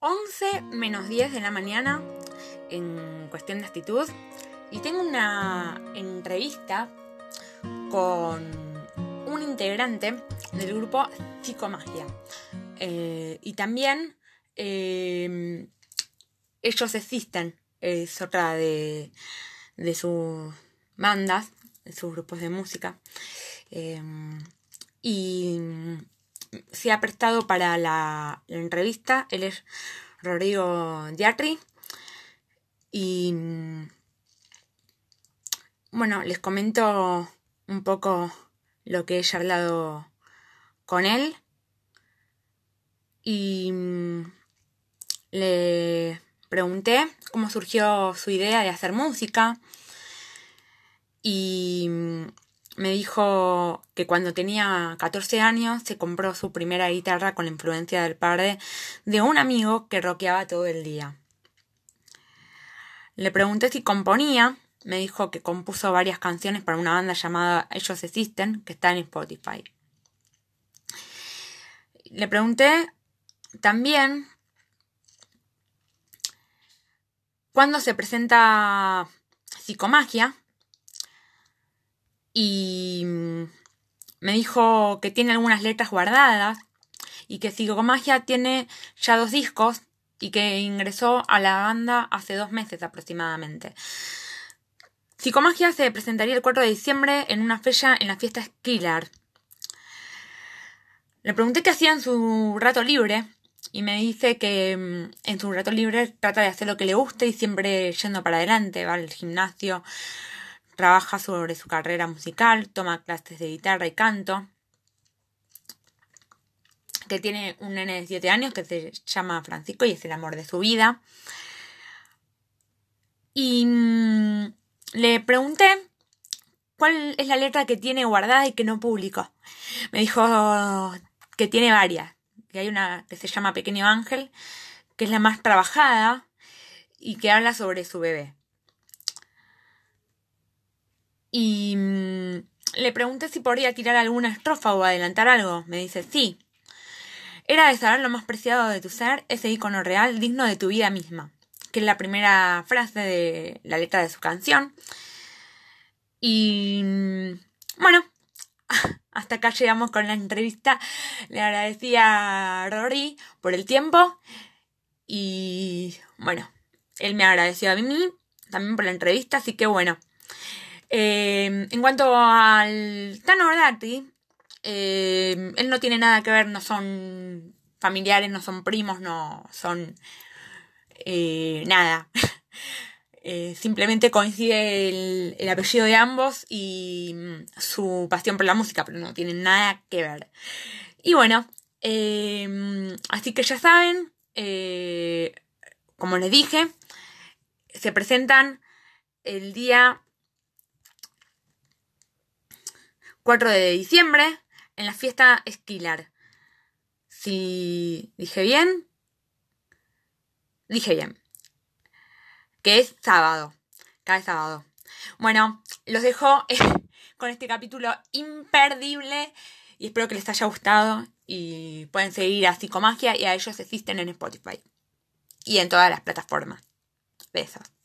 11 menos 10 de la mañana en cuestión de actitud y tengo una entrevista con un integrante del grupo Psicomagia. Eh, y también eh, ellos existen, es otra de, de sus bandas, de sus grupos de música. Eh, y se ha prestado para la, entrevista. Él es Rodrigo Diatri. Y bueno, les comento un poco lo que he charlado con él. Y le pregunté cómo surgió su idea de hacer música. Y me dijo que cuando tenía 14 años se compró su primera guitarra con la influencia del padre de un amigo que rockeaba todo el día. Le pregunté si componía, me dijo que compuso varias canciones para una banda llamada Ellos Existen, que está en Spotify. Le pregunté también cuándo se presenta Psicomagia, y mm, me dijo que tiene algunas letras guardadas y que Psicomagia tiene ya dos discos y que ingresó a la banda hace dos meses aproximadamente. Psicomagia se presentaría el 4 de diciembre en una fecha en la fiesta Skillar. Le pregunté qué hacía en su rato libre y me dice que mm, en su rato libre trata de hacer lo que le guste y siempre yendo para adelante, va al gimnasio, Trabaja sobre su carrera musical, toma clases de guitarra y canto. Que tiene un nene de 7 años que se llama Francisco y es el amor de su vida. Y mm, le pregunté cuál es la letra que tiene guardada y que no publicó. Me dijo que tiene varias, que hay una que se llama Pequeño Ángel, que es la más trabajada y que habla sobre su bebé. Y mm, le pregunté si podría tirar alguna estrofa o adelantar algo. Me dice, sí. Era de saber lo más preciado de tu ser, ese icono real digno de tu vida misma. Que es la primera frase de la letra de su canción. Y mm, bueno, hasta acá llegamos con la entrevista. Le agradecí a Rory por el tiempo. Y bueno, él me agradeció a mí también por la entrevista. Así que bueno, Em, en cuanto al Tano Dati, em, él no tiene nada que ver, no son familiares, no son primos, no son eh, nada. Eh, simplemente coincide el, el, apellido de ambos y mm, su pasión por la música, pero no tienen nada que ver. Y bueno, em, así que ya saben, eh, como les dije, se presentan el día 4 de diciembre en la fiesta Esquilar. Si dije bien, dije bien. Que es sábado, cada sábado. Bueno, los dejo con este capítulo imperdible y espero que les haya gustado y pueden seguir a Psicomagia y a ellos existen en Spotify y en todas las plataformas. Besos.